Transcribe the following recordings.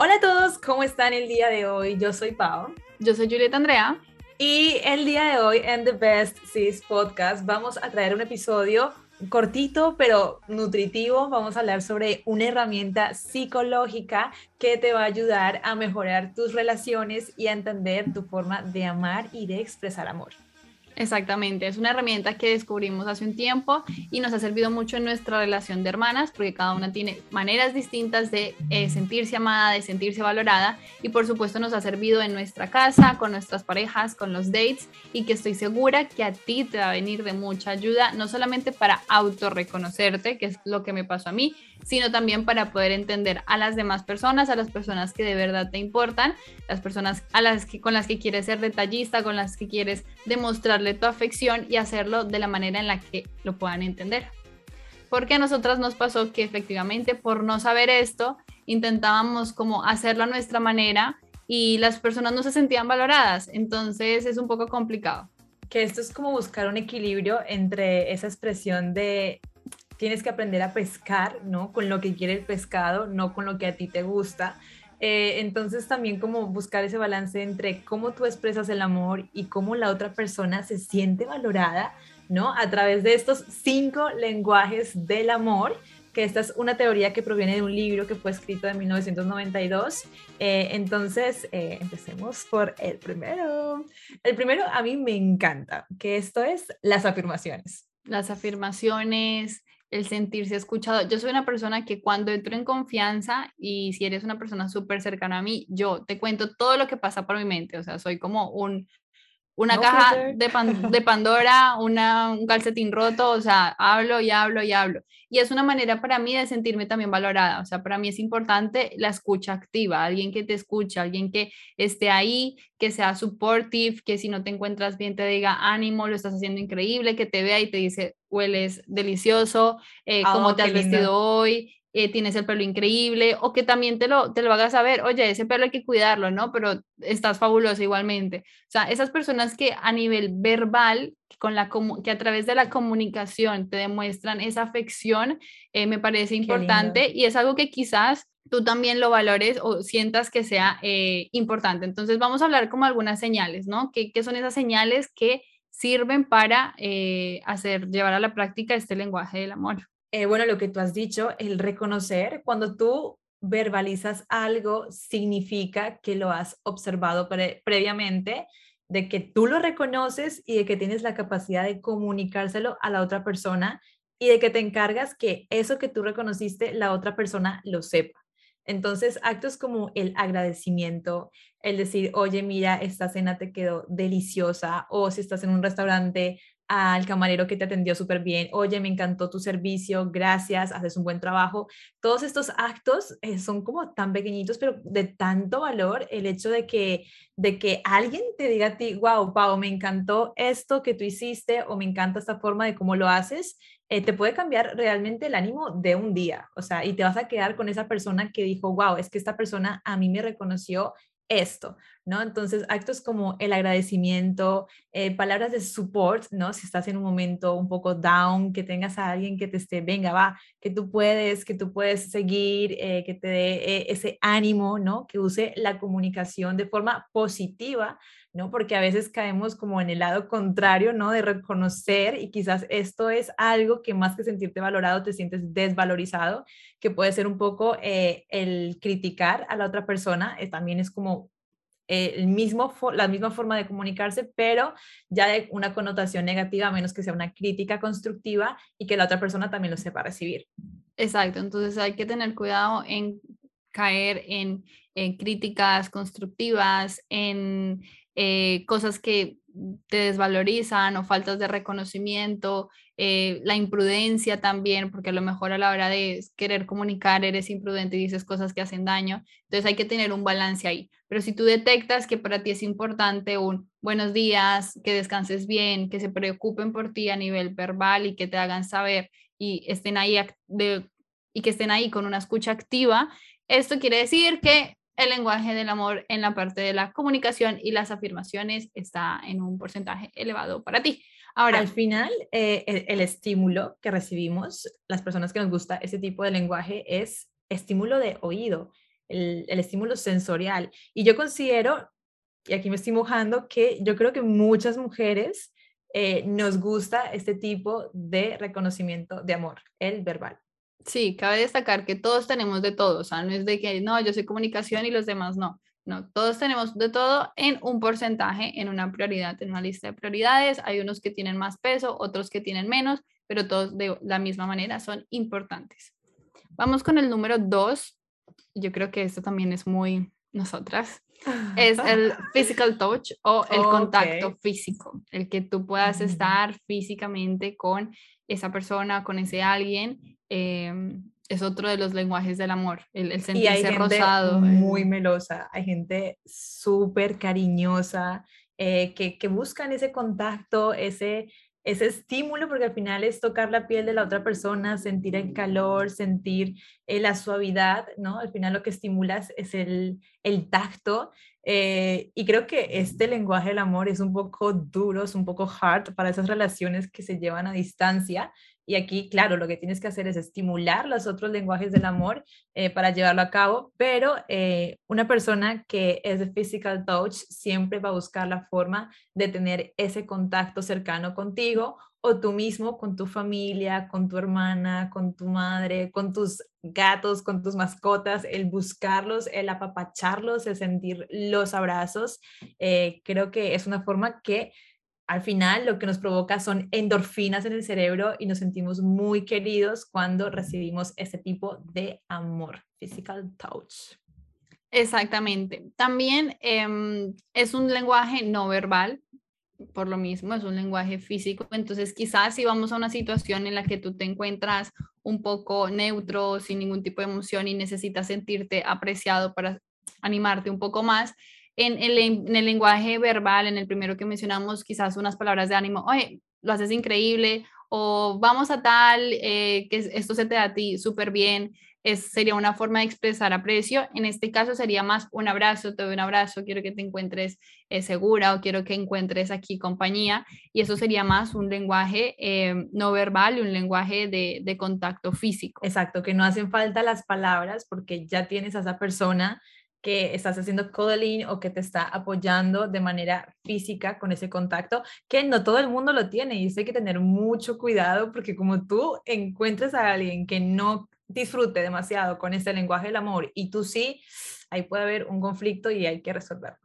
Hola a todos, ¿cómo están el día de hoy? Yo soy Pau. Yo soy Julieta Andrea. Y el día de hoy en The Best Sis Podcast vamos a traer un episodio cortito pero nutritivo. Vamos a hablar sobre una herramienta psicológica que te va a ayudar a mejorar tus relaciones y a entender tu forma de amar y de expresar amor. Exactamente, es una herramienta que descubrimos hace un tiempo y nos ha servido mucho en nuestra relación de hermanas porque cada una tiene maneras distintas de eh, sentirse amada, de sentirse valorada y por supuesto nos ha servido en nuestra casa, con nuestras parejas, con los dates y que estoy segura que a ti te va a venir de mucha ayuda, no solamente para autorreconocerte, que es lo que me pasó a mí, sino también para poder entender a las demás personas, a las personas que de verdad te importan, las personas a las que, con las que quieres ser detallista, con las que quieres demostrarle tu afección y hacerlo de la manera en la que lo puedan entender. Porque a nosotras nos pasó que efectivamente por no saber esto, intentábamos como hacerlo a nuestra manera y las personas no se sentían valoradas, entonces es un poco complicado. Que esto es como buscar un equilibrio entre esa expresión de tienes que aprender a pescar, ¿no? Con lo que quiere el pescado, no con lo que a ti te gusta. Eh, entonces también como buscar ese balance entre cómo tú expresas el amor y cómo la otra persona se siente valorada, ¿no? A través de estos cinco lenguajes del amor, que esta es una teoría que proviene de un libro que fue escrito en 1992. Eh, entonces, eh, empecemos por el primero. El primero a mí me encanta, que esto es las afirmaciones. Las afirmaciones, el sentirse escuchado. Yo soy una persona que cuando entro en confianza y si eres una persona súper cercana a mí, yo te cuento todo lo que pasa por mi mente. O sea, soy como un, una caja de, de, Pandora, una, un calcetín roto, o sea, hablo y hablo y hablo. Y es una manera para mí de sentirme también valorada, o sea, para mí es importante la escucha activa, alguien que te escucha, alguien que esté ahí, que sea supportive, que si no te encuentras bien te diga ánimo, lo estás haciendo increíble, que te vea y te dice, hueles delicioso, eh, cómo te has vestido hoy, eh, tienes el pelo increíble, o que también te lo, te lo hagas saber, oye, ese pelo hay que cuidarlo, ¿no? Pero estás fabuloso igualmente. O sea, esas personas que a nivel verbal, con la, que a través de la comunicación te demuestran esa afección, eh, me parece importante y es algo que quizás tú también lo valores o sientas que sea eh, importante. Entonces vamos a hablar como algunas señales, ¿no? ¿Qué, qué son esas señales que sirven para hacer, llevar a la práctica este lenguaje del amor? Eh, bueno, lo que tú has dicho, el reconocer, cuando tú verbalizas algo, significa que lo has observado previamente, de que tú lo reconoces y de que tienes la capacidad de comunicárselo a la otra persona y de que te encargas que eso que tú reconociste, la otra persona lo sepa. Entonces, actos como el agradecimiento, el decir, oye, mira, esta cena te quedó deliciosa, o si estás en un restaurante, al camarero que te atendió súper bien, oye, me encantó tu servicio, gracias, haces un buen trabajo. Todos estos actos eh, son como tan pequeñitos, pero de tanto valor el hecho de que, de que alguien te diga a ti, wow, Pau, me encantó esto que tú hiciste o me encanta esta forma de cómo lo haces, eh, te puede cambiar realmente el ánimo de un día, o sea, y te vas a quedar con esa persona que dijo, wow, es que esta persona a mí me reconoció esto, ¿no? Entonces, actos como el agradecimiento, eh, palabras de support, ¿no? Si estás en un momento un poco down, que tengas a alguien que te esté, venga, va, que tú puedes, que tú puedes seguir, eh, que te dé eh, ese ánimo, ¿no? Que use la comunicación de forma positiva, ¿no? Porque a veces caemos como en el lado contrario, ¿no? De reconocer y quizás esto es algo que más que sentirte valorado, te sientes desvalorizado, que puede ser un poco el criticar a la otra persona, también es como el mismo, la misma forma de comunicarse, pero ya de una connotación negativa, a menos que sea una crítica constructiva y que la otra persona también lo sepa recibir. Exacto, entonces hay que tener cuidado en caer en, críticas constructivas, en eh, cosas que te desvalorizan o faltas de reconocimiento, eh, la imprudencia también, porque a lo mejor a la hora de querer comunicar eres imprudente y dices cosas que hacen daño. Entonces hay que tener un balance ahí. Pero si tú detectas que para ti es importante un buenos días, que descanses bien, que se preocupen por ti a nivel verbal y que te hagan saber y estén ahí y que estén ahí con una escucha activa, esto quiere decir que el lenguaje del amor en la parte de la comunicación y las afirmaciones está en un porcentaje elevado para ti. Ahora, al final, eh, el, estímulo que recibimos, las personas que nos gusta ese tipo de lenguaje, es estímulo de oído. el, estímulo sensorial. Y yo considero, y aquí me estoy mojando, que yo creo que muchas mujeres eh, nos gusta este tipo de reconocimiento de amor, el verbal. Sí, cabe destacar que todos tenemos de todo, o sea, no es de que no, yo soy comunicación y los demás no. No, todos tenemos de todo en un porcentaje, en una prioridad, en una lista de prioridades. Hay unos que tienen más peso, otros que tienen menos, pero todos de la misma manera son importantes. Vamos con el número dos. Yo creo que esto también es muy nosotras. Es el physical touch o el contacto físico, el que tú puedas estar físicamente con esa persona, con ese alguien. Em, es otro de los lenguajes del amor, el, el sentirse y hay rosado. Muy melosa, hay gente súper cariñosa eh, que, que, buscan ese contacto, ese, ese estímulo, porque al final es tocar la piel de la otra persona, sentir el calor, sentir eh, la suavidad, ¿no? Al final lo que estimulas es el, el tacto. Eh, y creo que este lenguaje del amor es un poco duro, es un poco hard para esas relaciones que se llevan a distancia, y aquí, claro, lo que tienes que hacer es estimular los otros lenguajes del amor eh, para llevarlo a cabo, pero eh, una persona que es de physical touch siempre va a buscar la forma de tener ese contacto cercano contigo o tú mismo con tu familia, con tu hermana, con tu madre, con tus gatos, con tus mascotas, el buscarlos, el apapacharlos, el sentir los abrazos, eh, creo que es una forma que al final lo que nos provoca son endorfinas en el cerebro y nos sentimos muy queridos cuando recibimos ese tipo de amor, physical touch. Exactamente. También em, es un lenguaje no verbal, por lo mismo, es un lenguaje físico. Entonces, quizás si vamos a una situación en la que tú te encuentras un poco neutro, sin ningún tipo de emoción y necesitas sentirte apreciado para animarte un poco más, en el, lenguaje verbal, en el primero que mencionamos, quizás unas palabras de ánimo, oye, lo haces increíble, o vamos a tal, eh, que esto se te da a ti súper bien, es, sería una forma de expresar aprecio. En este caso sería más un abrazo, te doy un abrazo, quiero que te encuentres eh, segura o quiero que encuentres aquí compañía. Y eso sería más un lenguaje eh, no verbal y un lenguaje de, de contacto físico. Exacto, que no hacen falta las palabras porque ya tienes a esa persona que estás haciendo cuddling o que te está apoyando de manera física con ese contacto, que no todo el mundo lo tiene y eso hay que tener mucho cuidado porque como tú encuentres a alguien que no disfrute demasiado con ese lenguaje del amor y tú sí, ahí puede haber un conflicto y hay que resolverlo.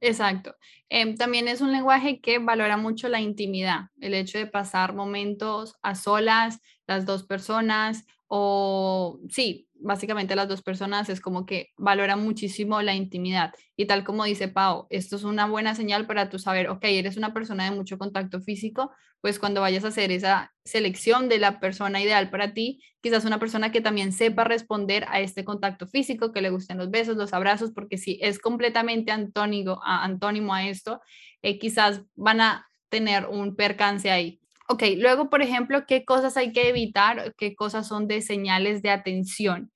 Exacto. Em, también es un lenguaje que valora mucho la intimidad, el hecho de pasar momentos a solas, las dos personas, o sí, básicamente las dos personas es como que valoran muchísimo la intimidad. Y tal como dice Pau, esto es una buena señal para tú saber, ok, eres una persona de mucho contacto físico, pues cuando vayas a hacer esa selección de la persona ideal para ti, quizás una persona que también sepa responder a este contacto físico, que le gusten los besos, los abrazos, porque si es completamente antónigo, antónimo a esto, eh, quizás van a tener un percance ahí. Ok, luego, por ejemplo, ¿qué cosas hay que evitar? ¿Qué cosas son de señales de atención?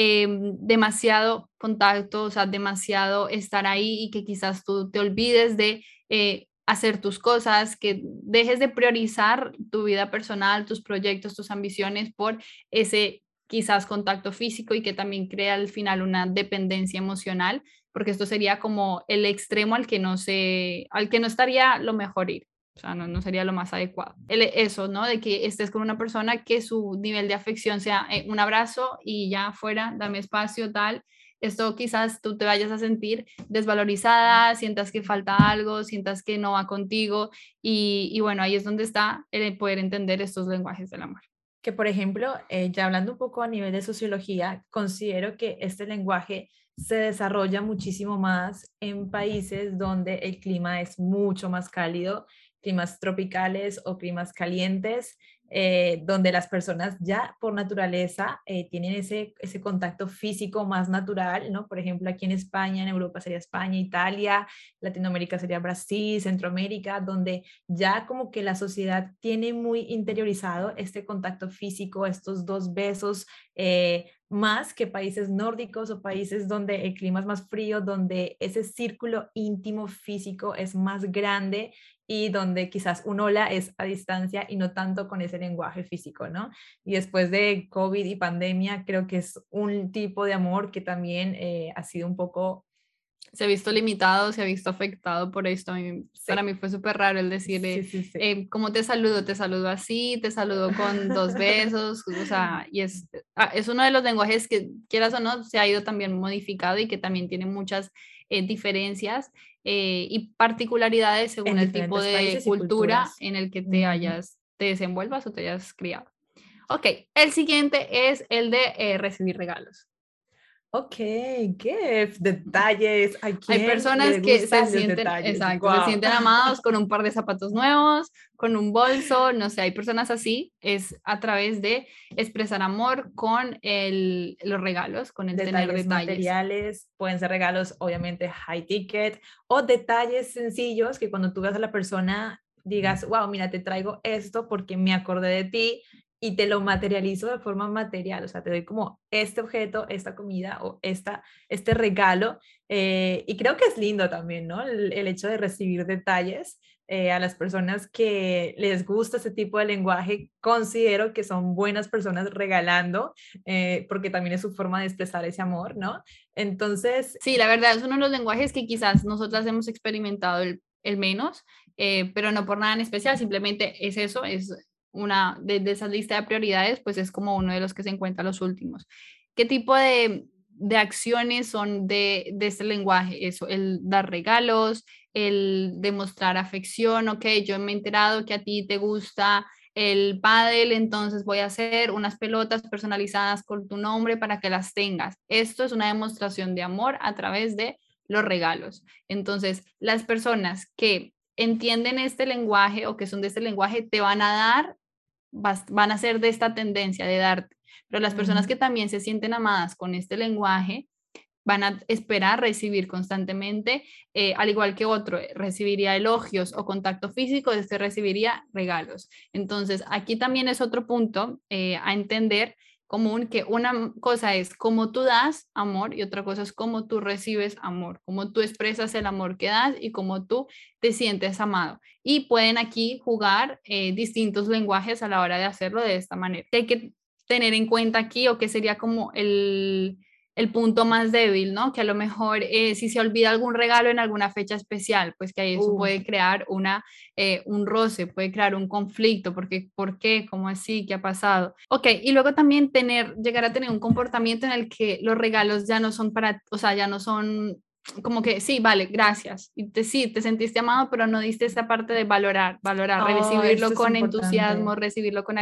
Em, demasiado contacto, o sea, demasiado estar ahí y que quizás tú te olvides de eh, hacer tus cosas, que dejes de priorizar tu vida personal, tus proyectos, tus ambiciones por ese quizás contacto físico y que también crea al final una dependencia emocional, porque esto sería como el extremo al que no se, al que no estaría lo mejor ir. O sea, no, sería lo más adecuado. eso, ¿no? De que estés con una persona que su nivel de afección sea eh, un abrazo y ya fuera, dame espacio, tal. Esto quizás tú te vayas a sentir desvalorizada, sientas que falta algo, sientas que no va contigo. Y, bueno, ahí es donde está el poder entender estos lenguajes del amor. Que por ejemplo, eh, ya hablando un poco a nivel de sociología, considero que este lenguaje se desarrolla muchísimo más en países donde el clima es mucho más cálido climas tropicales o climas calientes, eh, donde las personas ya por naturaleza eh, tienen ese, ese contacto físico más natural, ¿no? Por ejemplo, aquí en España, en Europa sería España, Italia, Latinoamérica sería Brasil, Centroamérica, donde ya como que la sociedad tiene muy interiorizado este contacto físico, estos dos besos, eh, más que países nórdicos o países donde el clima es más frío, donde ese círculo íntimo físico es más grande y donde quizás un hola es a distancia y no tanto con ese lenguaje físico, ¿no? Y después de COVID y pandemia, creo que es un tipo de amor que también eh, ha sido un poco se ha visto limitado, se ha visto afectado por esto. Para mí fue súper raro el decir, eh, ¿cómo te saludo? Te saludo así, te saludo con dos besos, o sea, y es, ah, es uno de los lenguajes que, quieras o no, se ha ido también modificado y que también tiene muchas eh, diferencias eh, y particularidades según el tipo de cultura en el que te hayas, te desenvuelvas o te hayas criado. Ok, el siguiente es el de recibir regalos. Ok, gift, detalles. Hay personas que se sienten, exacto, se sienten amados con un par de zapatos nuevos, con un bolso, no sé, hay personas así. Es a través de expresar amor con el, los regalos, con el tener detalles. materiales, pueden ser regalos obviamente high ticket o detalles sencillos que cuando tú ves a la persona digas, wow, mira, te traigo esto porque me acordé de ti, y te lo materializo de forma material, o sea, te doy como este objeto, esta comida o esta, este regalo. Eh, y creo que es lindo también, ¿no? El, hecho de recibir detalles eh, a las personas que les gusta ese tipo de lenguaje, considero que son buenas personas regalando, eh, porque también es su forma de expresar ese amor, ¿no? Entonces... Sí, la verdad, es uno de los lenguajes que quizás nosotras hemos experimentado el, el menos, pero no por nada en especial, simplemente es eso, es una de, esa lista de prioridades, pues es como uno de los que se encuentra los últimos. ¿Qué tipo de, acciones son de, de, este lenguaje? Eso, el dar regalos, el demostrar afección, ok, yo me he enterado que a ti te gusta el pádel, entonces voy a hacer unas pelotas personalizadas con tu nombre para que las tengas. Esto es una demostración de amor a través de los regalos. Entonces, las personas que entienden este lenguaje o que son de este lenguaje te van a dar van a ser de esta tendencia de darte. Pero las personas que también se sienten amadas con este lenguaje van a esperar recibir constantemente, eh, al igual que otro, eh, recibiría elogios o contacto físico, este recibiría regalos. Entonces, aquí también es otro punto eh, a entender común que una cosa es cómo tú das amor y otra cosa es cómo tú recibes amor, cómo tú expresas el amor que das y cómo tú te sientes amado. Y pueden aquí jugar eh, distintos lenguajes a la hora de hacerlo de esta manera. hay que tener en cuenta aquí o que sería como el, el punto más débil, ¿no? Que a lo mejor eh, si se olvida algún regalo en alguna fecha especial, pues que ahí eso puede crear una, eh, un roce, puede crear un conflicto, porque ¿por qué? ¿Cómo así? ¿Qué ha pasado? Ok, y luego también tener, llegar a tener un comportamiento en el que los regalos ya no son para, o sea, ya no son como que sí, vale, gracias. Y te, sí, te sentiste amado, pero no diste esa parte de valorar, valorar, recibirlo con entusiasmo, recibirlo con,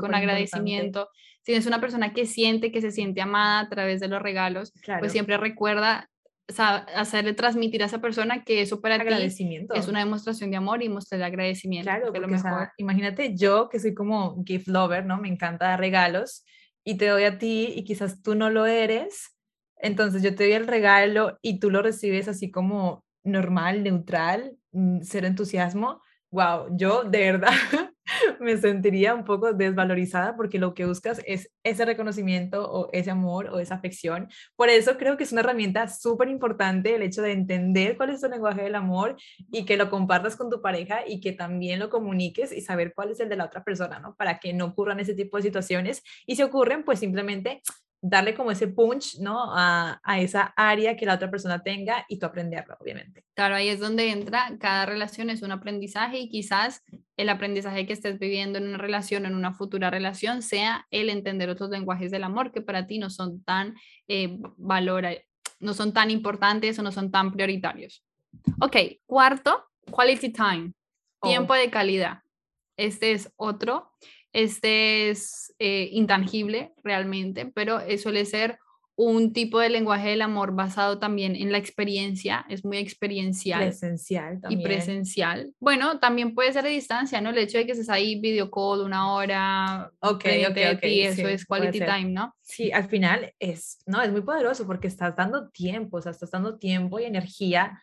con agradecimiento. Si es una persona que siente que se siente amada a través de los regalos, pues siempre recuerda hacerle transmitir a esa persona que eso para agradecimiento. es una demostración de amor y mostrar agradecimiento. Claro, lo mejor. imagínate yo que soy como gift lover, ¿no? Me encanta dar regalos y te doy a ti y quizás tú no lo eres entonces yo te doy el regalo y tú lo recibes así como normal, neutral, mm, cero entusiasmo. Wow, yo de verdad me sentiría un poco desvalorizada porque lo que buscas es ese reconocimiento o ese amor o esa afección. Por eso creo que es una herramienta súper importante el hecho de entender cuál es tu lenguaje del amor y que lo compartas con tu pareja y que también lo comuniques y saber cuál es el de la otra persona, ¿no? Para que no ocurran ese tipo de situaciones y si ocurren, pues simplemente darle como ese punch, ¿no? A, a, esa área que la otra persona tenga y tú aprenderlo, obviamente. Claro, ahí es donde entra, cada relación es un aprendizaje y quizás el aprendizaje que estés viviendo en una relación, en una futura relación, sea el entender otros lenguajes del amor que para ti no son tan eh, valora, no son tan importantes o no son tan prioritarios. Ok, cuarto, quality time, tiempo oh. de calidad. Este es otro este es eh, intangible realmente, pero suele ser un tipo de lenguaje del amor basado también en la experiencia, es muy experiencial. Presencial también. Y presencial. Bueno, también puede ser a distancia, ¿no? El hecho de que estés ahí video call una hora, ok, ok, ok. eso es quality time, ¿no? Sí, al final es, no, es muy poderoso porque estás dando tiempo, o sea, estás dando tiempo y energía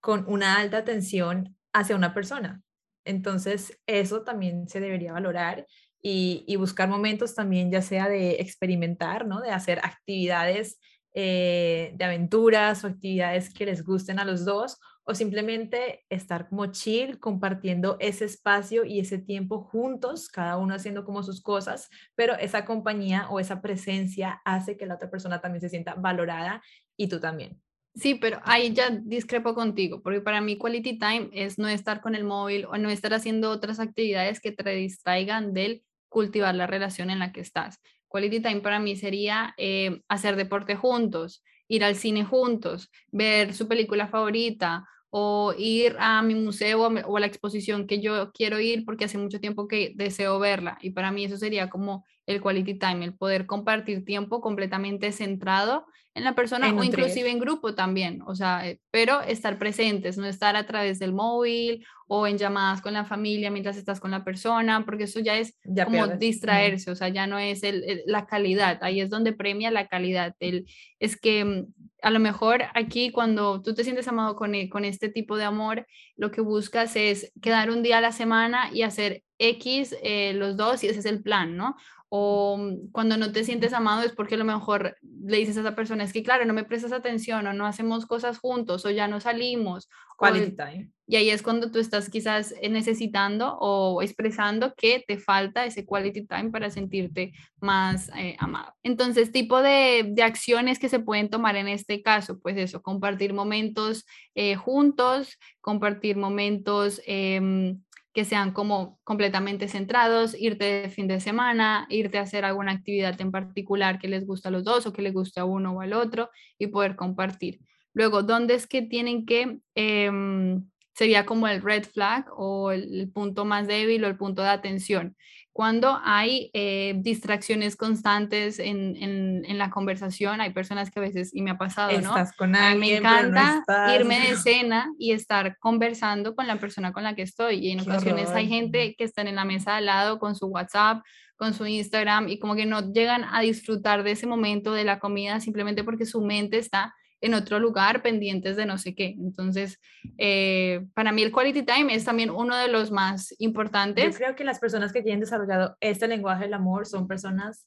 con una alta atención hacia una persona. Entonces, eso también se debería valorar y, buscar momentos también, ya sea de experimentar, ¿no? De hacer actividades eh, de aventuras o actividades que les gusten a los dos, o simplemente estar como chill, compartiendo ese espacio y ese tiempo juntos, cada uno haciendo como sus cosas, pero esa compañía o esa presencia hace que la otra persona también se sienta valorada y tú también. Sí, pero ahí ya discrepo contigo, porque para mí quality time es no estar con el móvil o no estar haciendo otras actividades que te distraigan del cultivar la relación en la que estás. Quality time para mí sería eh, hacer deporte juntos, ir al cine juntos, ver su película favorita o ir a mi museo o a la exposición que yo quiero ir porque hace mucho tiempo que deseo verla. Y para mí eso sería como el quality time, el poder compartir tiempo completamente centrado en la persona o inclusive en grupo también, o sea, eh, pero estar presentes, no estar a través del móvil o en llamadas con la familia mientras estás con la persona, porque eso ya es como distraerse, o sea, ya no es el, la calidad, ahí es donde premia la calidad. El, es que mm, a lo mejor aquí cuando tú te sientes amado con, e, con este tipo de amor, lo que buscas es quedar un día a la semana y hacer X eh, los dos y ese es el plan, ¿no? o mm, cuando no te sientes amado es porque a lo mejor le dices a esa persona, es que claro, no me prestas atención o no hacemos cosas juntos o ya no salimos. Quality time. Y ahí es cuando tú estás quizás necesitando o expresando que te falta ese quality time para sentirte más eh, amado. Entonces, tipo de, de, acciones que se pueden tomar en este caso, pues eso, compartir momentos eh, juntos, compartir momentos... Eh, que sean como completamente centrados, irte de fin de semana, irte a hacer alguna actividad en particular que les gusta a los dos o que les guste a uno o al otro y poder compartir. Luego, ¿dónde es que tienen que, em, sería como el red flag o el, punto más débil o el punto de atención? Cuando hay eh, distracciones constantes en, en, la conversación, hay personas que a veces, y me ha pasado, Estás Con alguien, me encanta irme de cena y estar conversando con la persona con la que estoy. Y en ocasiones hay gente que está en la mesa al lado con su WhatsApp, con su Instagram y como que no llegan a disfrutar de ese momento de la comida simplemente porque su mente está en otro lugar pendientes de no sé qué. Entonces, eh, para mí el quality time es también uno de los más importantes. Yo creo que las personas que tienen desarrollado este lenguaje del amor son personas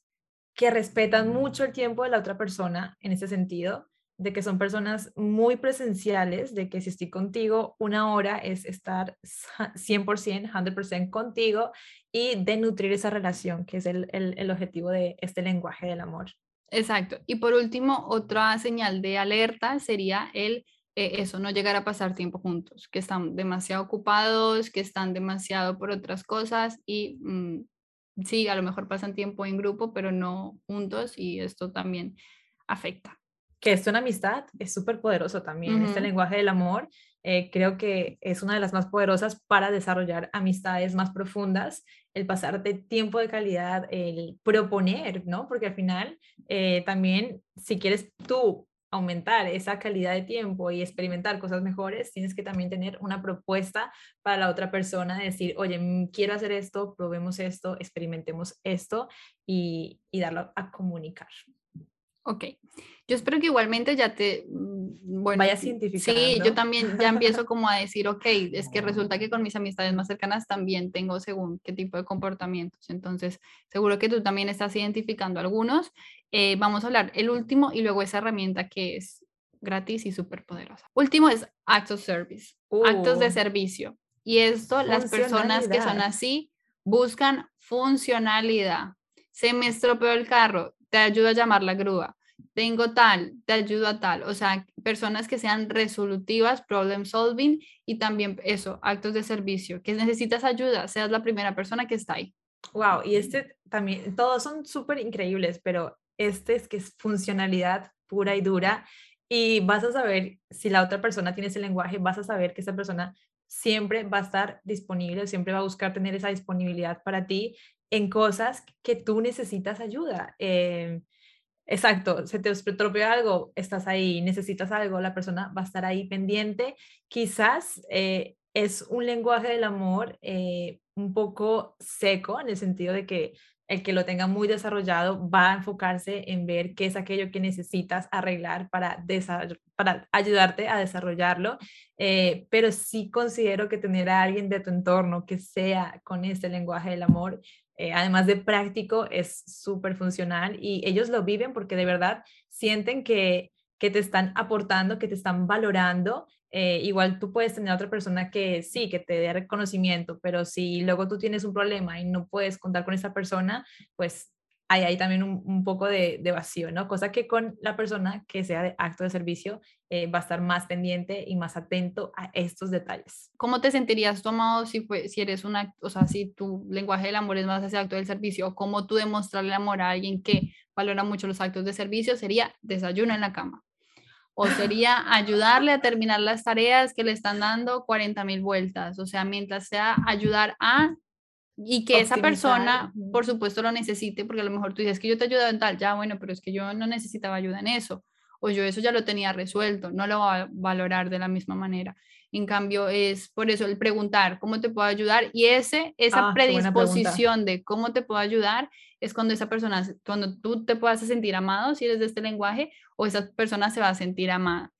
que respetan mucho el tiempo de la otra persona en ese sentido, de que son personas muy presenciales, de que si estoy contigo una hora es estar 100%, 100% contigo y de nutrir esa relación, que es el, el, el objetivo de este lenguaje del amor. Exacto. Y por último, otra señal de alerta sería el eh, eso, no llegar a pasar tiempo juntos, que están demasiado ocupados, que están demasiado por otras cosas y mm, sí, a lo mejor pasan tiempo en grupo, pero no juntos y esto también afecta. Que esto en amistad es súper poderoso también, este lenguaje del amor eh, creo que es una de las más poderosas para desarrollar amistades más profundas, el pasar de tiempo de calidad, el proponer, ¿no? Porque al final eh, también si quieres tú aumentar esa calidad de tiempo y experimentar cosas mejores, tienes que también tener una propuesta para la otra persona, decir, oye, mm, quiero hacer esto, probemos esto, experimentemos esto y, y darlo a comunicar. Ok, yo espero que igualmente ya te, mm, bueno, vaya científica. Sí, yo también ya empiezo como a decir, ok, es que resulta que con mis amistades más cercanas también tengo según qué tipo de comportamientos. Entonces, seguro que tú también estás identificando algunos. Eh, vamos a hablar el último y luego esa herramienta que es gratis y súper poderosa. Último es acts of service, actos de uh. servicio. Y esto, las personas que son así buscan funcionalidad. Se me estropeó el carro, te ayudo a llamar la grúa, tengo tal, te ayudo a tal, o sea, personas que sean resolutivas, problem solving y también eso, actos de servicio, que necesitas ayuda, seas la primera persona que está ahí. Wow, y este también, todos son súper increíbles, pero este es que es funcionalidad pura y dura y vas a saber si la otra persona tiene ese lenguaje, vas a saber que esa persona siempre va a estar disponible, siempre va a buscar tener esa disponibilidad para ti en cosas que tú necesitas ayuda. Eh, exacto, se te estropeó algo, estás ahí, necesitas algo, la persona va a estar ahí pendiente. Quizás eh, es un lenguaje del amor eh, un poco seco en el sentido de que el que lo tenga muy desarrollado va a enfocarse en ver qué es aquello que necesitas arreglar para, para ayudarte a desarrollarlo, pero sí considero que tener a alguien de tu entorno que sea con este lenguaje del amor eh, además de práctico, es súper funcional y ellos lo viven porque de verdad sienten que, que te están aportando, que te están valorando. Eh, igual tú puedes tener otra persona que sí, que te dé reconocimiento, pero si luego tú tienes un problema y no puedes contar con esa persona, pues hay ahí también un, poco de, vacío, ¿no? Cosa que con la persona que sea de acto de servicio eh, va a estar más pendiente y más atento a estos detalles. ¿Cómo te sentirías tú, amado, si, fue, si eres una, o sea, si tu lenguaje del amor es más hacia acto del servicio, cómo tú demostrarle amor a alguien que valora mucho los actos de servicio? Sería desayuno en la cama. O sería ayudarle a terminar las tareas que le están dando 40 mil vueltas. O sea, mientras sea ayudar a y que esa persona, por supuesto, lo necesite, porque a lo mejor tú dices que yo te ayudo en tal, ya bueno, pero es que yo no necesitaba ayuda en eso, o yo eso ya lo tenía resuelto, no lo va a valorar de la misma manera. En cambio, es por eso el preguntar cómo te puedo ayudar y ese, esa ah, predisposición de cómo te puedo ayudar es cuando esa persona, cuando tú te puedas sentir amado, si eres de este lenguaje, o esa persona se va a sentir amada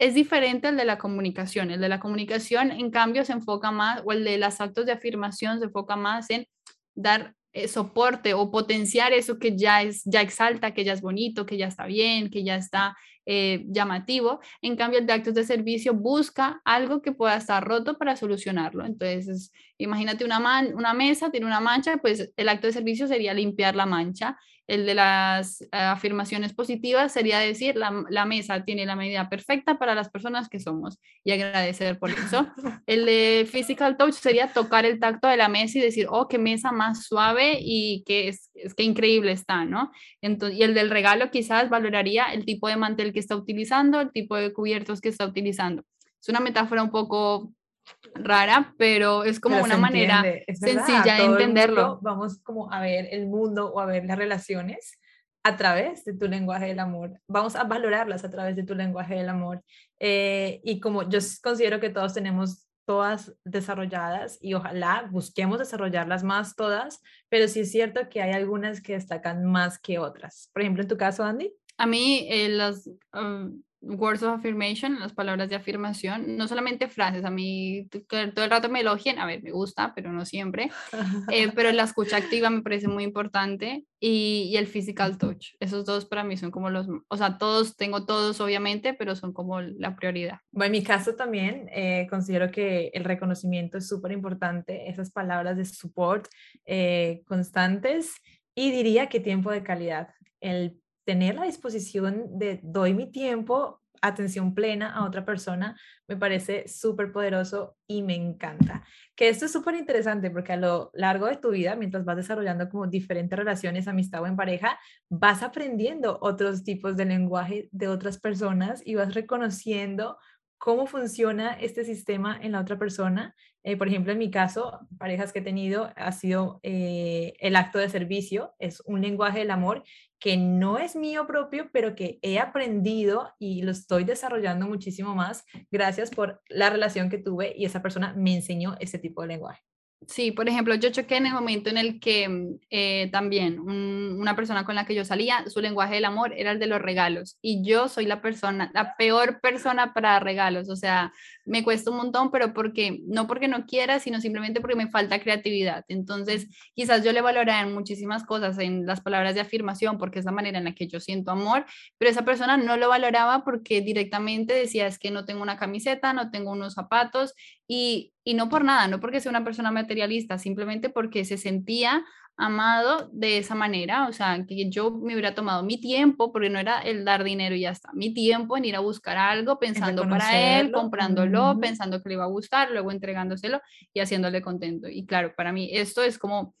es diferente al de la comunicación. El de la comunicación, en cambio, se enfoca más, o el de los actos de afirmación se enfoca más en dar eh, soporte o potenciar eso que ya es, ya exalta, que ya es bonito, que ya está bien, que ya está eh, llamativo. En cambio, el de actos de servicio busca algo que pueda estar roto para solucionarlo. Entonces, imagínate una, una mesa, tiene una mancha, pues el acto de servicio sería limpiar la mancha. El de las eh, afirmaciones positivas sería decir, la, la, mesa tiene la medida perfecta para las personas que somos y agradecer por eso. El de physical touch sería tocar el tacto de la mesa y decir, oh, qué mesa más suave y qué, es, es qué increíble está, ¿no? Entonces, y el del regalo quizás valoraría el tipo de mantel que está utilizando, el tipo de cubiertos que está utilizando. Es una metáfora un poco rara, pero es como una manera sencilla de entenderlo. Vamos como a ver el mundo o a ver las relaciones a través de tu lenguaje del amor. Vamos a valorarlas a través de tu lenguaje del amor. Eh, y como yo considero que todos tenemos todas desarrolladas y ojalá busquemos desarrollarlas más todas, pero sí es cierto que hay algunas que destacan más que otras. Por ejemplo, en tu caso, Andy. A mí eh, las, um, words of affirmation, las palabras de afirmación, no solamente frases, a mí todo el rato me elogian, a ver, me gusta, pero no siempre, eh, pero la escucha activa me parece muy importante y, y, el physical touch, esos dos para mí son como los, o sea, todos, tengo todos obviamente, pero son como la prioridad. Bueno, en mi caso también eh, considero que el reconocimiento es súper importante, esas palabras de support eh, constantes y diría que tiempo de calidad, el tener la disposición de doy mi tiempo, atención plena a otra persona, me parece súper poderoso y me encanta. Que esto es súper interesante porque a lo largo de tu vida, mientras vas desarrollando como diferentes relaciones, amistad o en pareja, vas aprendiendo otros tipos de lenguaje de otras personas y vas reconociendo cómo funciona este sistema en la otra persona. Eh, por ejemplo, en mi caso, parejas que he tenido ha sido eh, el acto de servicio, es un lenguaje del amor que no es mío propio, pero que he aprendido y lo estoy desarrollando muchísimo más gracias por la relación que tuve y esa persona me enseñó ese tipo de lenguaje. Sí, por ejemplo, yo choqué en el momento en el que mm, eh, también una persona con la que yo salía, su lenguaje del amor era el de los regalos y yo soy la persona, la peor persona para regalos, o sea, me cuesta un montón, pero porque no porque no quiera, sino simplemente porque me falta creatividad. Entonces, quizás yo le valoraré muchísimas cosas en las palabras de afirmación porque es la manera en la que yo siento amor, pero esa persona no lo valoraba porque directamente decía es que no tengo una camiseta, no tengo unos zapatos y, y no por nada, no porque sea una persona materialista, simplemente porque se sentía amado de esa manera, o sea, que yo me hubiera tomado mi tiempo, porque no era el dar dinero y ya está, mi tiempo en ir a buscar algo pensando para él, comprándolo, pensando que le iba a gustar, luego entregándoselo y haciéndole contento. Y claro, para mí esto es como,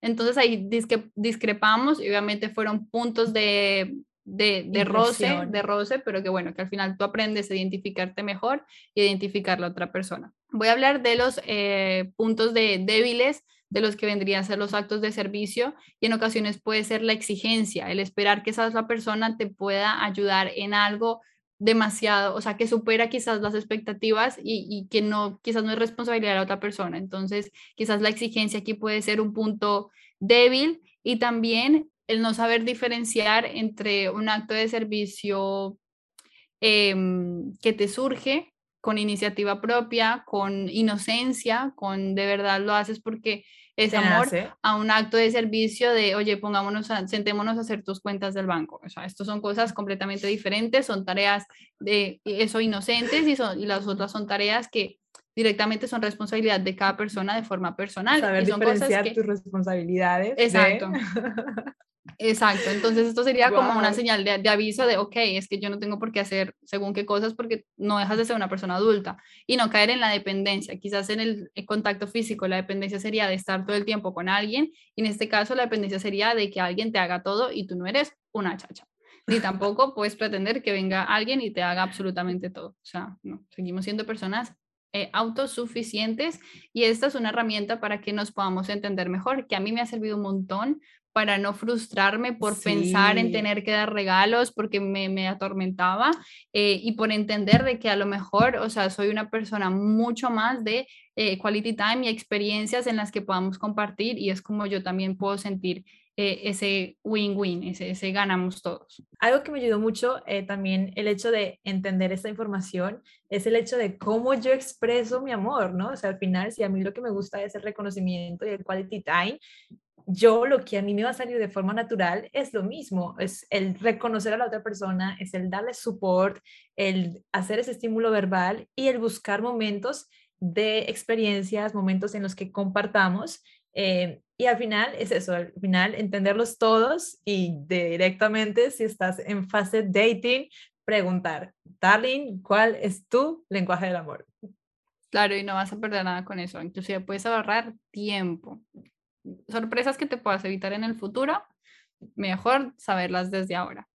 entonces ahí discrepamos y obviamente fueron puntos de, de, de roce, de roce, pero que bueno, que al final tú aprendes a identificarte mejor y identificar la otra persona. Voy a hablar de los eh, puntos de débiles de los que vendrían a ser los actos de servicio y en ocasiones puede ser la exigencia, el esperar que esa otra persona te pueda ayudar en algo demasiado, o sea, que supera quizás las expectativas y, y, que no, quizás no es responsabilidad de la otra persona. Entonces, quizás la exigencia aquí puede ser un punto débil y también el no saber diferenciar entre un acto de servicio em, que te surge con iniciativa propia, con inocencia, con de verdad lo haces porque es amor a un acto de servicio de, oye, pongámonos, sentémonos a hacer tus cuentas del banco. O sea, estos son cosas completamente diferentes, son tareas de eso inocentes y, son, y las otras son tareas que directamente son responsabilidad de cada persona de forma personal. Saber y son diferenciar tus responsabilidades. Exacto. Exacto, entonces esto sería como una señal de, aviso de, ok, es que yo no tengo por qué hacer según qué cosas porque no dejas de ser una persona adulta y no caer en la dependencia. Quizás en el, contacto físico la dependencia sería de estar todo el tiempo con alguien y en este caso la dependencia sería de que alguien te haga todo y tú no eres una chacha. Ni tampoco puedes pretender que venga alguien y te haga absolutamente todo. O sea, no, seguimos siendo personas eh, autosuficientes y esta es una herramienta para que nos podamos entender mejor, que a mí me ha servido un montón para no frustrarme por pensar en tener que dar regalos porque me, me atormentaba eh, y por entender de que a lo mejor, o sea, soy una persona mucho más de eh, quality time y experiencias en las que podamos compartir y es como yo también puedo sentir eh, ese win-win, ese, ese, ganamos todos. Algo que me ayudó mucho también el hecho de entender esta información es el hecho de cómo yo expreso mi amor, ¿no? O sea, al final, si a mí lo que me gusta es el reconocimiento y el quality time, yo lo que a mí me va a salir de forma natural es lo mismo, es el reconocer a la otra persona, es el darle support, el hacer ese estímulo verbal y el buscar momentos de experiencias, momentos en los que compartamos. Eh, y al final es eso, al final entenderlos todos y directamente si estás en fase dating, preguntar, darling, ¿cuál es tu lenguaje del amor? Claro, y no vas a perder nada con eso. Inclusive puedes ahorrar tiempo sorpresas que te puedas evitar en el futuro, mejor saberlas desde ahora.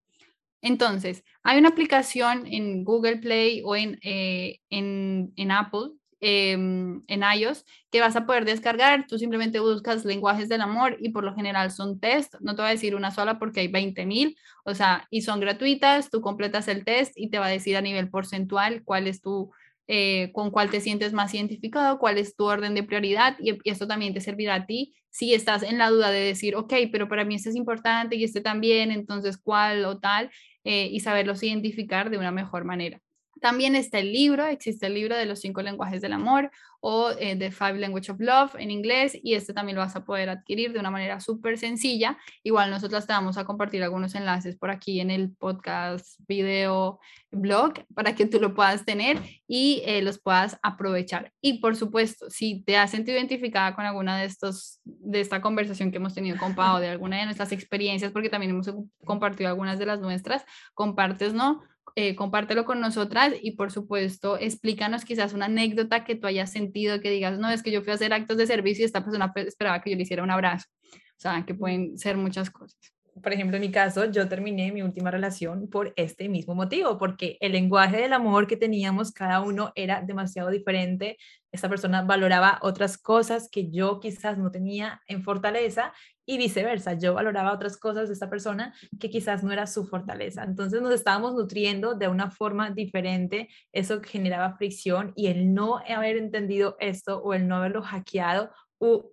Entonces, hay una aplicación en Google Play o en, eh, en, en, Apple, em, en iOS, que vas a poder descargar. Tú simplemente buscas lenguajes del amor y por lo general son test. No te voy a decir una sola porque hay 20 mil, o sea, y son gratuitas. Tú completas el test y te va a decir a nivel porcentual cuál es tu eh, con cuál te sientes más identificado, cuál es tu orden de prioridad y, esto también te servirá a ti si estás en la duda de decir, ok, pero para mí este es importante y este también, entonces cuál o tal, eh, y saberlos identificar de una mejor manera. También está el libro, existe el libro de los cinco lenguajes del amor o eh, The Five Language of Love en inglés y este también lo vas a poder adquirir de una manera súper sencilla. Igual nosotros te vamos a compartir algunos enlaces por aquí en el podcast, video, blog para que tú lo puedas tener y eh, los puedas aprovechar. Y por supuesto, si te has sentido identificada con alguna de estos, de esta conversación que hemos tenido con Pau, de alguna de nuestras experiencias, porque también hemos compartido algunas de las nuestras, compartes, ¿no? Eh, compártelo con nosotras y por supuesto explícanos quizás una anécdota que tú hayas sentido, que digas, no, es que yo fui a hacer actos de servicio y esta persona esperaba que yo le hiciera un abrazo. O sea, que pueden ser muchas cosas. Por ejemplo, en mi caso, yo terminé mi última relación por este mismo motivo, porque el lenguaje del amor que teníamos cada uno era demasiado diferente. Esta persona valoraba otras cosas que yo quizás no tenía en fortaleza y viceversa. Yo valoraba otras cosas de esta persona que quizás no era su fortaleza. Entonces nos estábamos nutriendo de una forma diferente. Eso generaba fricción y el no haber entendido esto o el no haberlo hackeado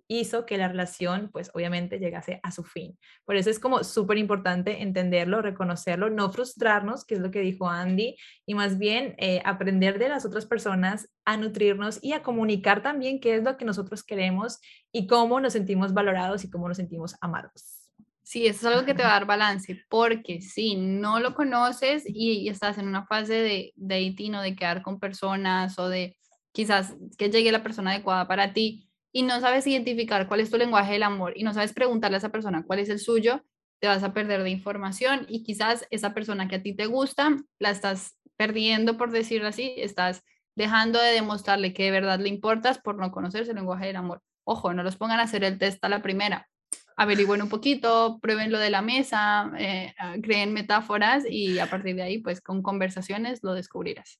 hizo que la relación, pues obviamente llegase a su fin. Por eso es como súper importante entenderlo, reconocerlo, no frustrarnos, que es lo que dijo Andy, y más bien eh, aprender de las otras personas a nutrirnos y a comunicar también qué es lo que nosotros queremos y cómo nos sentimos valorados y cómo nos sentimos amados. Sí, eso es algo que te va a dar balance, porque si no lo conoces y, estás en una fase de dating o de quedar con personas o de quizás que llegue la persona adecuada para ti, y no sabes identificar cuál es tu lenguaje del amor y no sabes preguntarle a esa persona cuál es el suyo, te vas a perder de información y quizás esa persona que a ti te gusta la estás perdiendo, por decirlo así, estás dejando de demostrarle que de verdad le importas por no conocer su lenguaje del amor. Ojo, no los pongan a hacer el test a la primera. Averigüen un poquito, prueben lo de la mesa, eh, creen metáforas y a partir de ahí, pues con conversaciones lo descubrirás.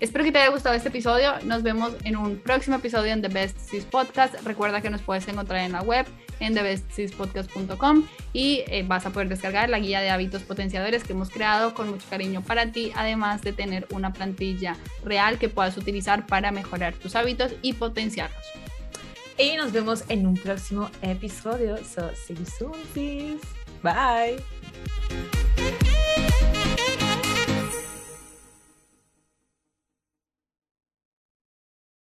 Espero que te haya gustado este episodio. Nos vemos en un próximo episodio en The Best Sis Podcast. Recuerda que nos puedes encontrar en la web en thebestsispodcast.com y eh, vas a poder descargar la guía de hábitos potenciadores que hemos creado con mucho cariño para ti, además de tener una plantilla real que puedas utilizar para mejorar tus hábitos y potenciarlos. Y nos vemos en un próximo episodio. So, see you soon, sis. Bye.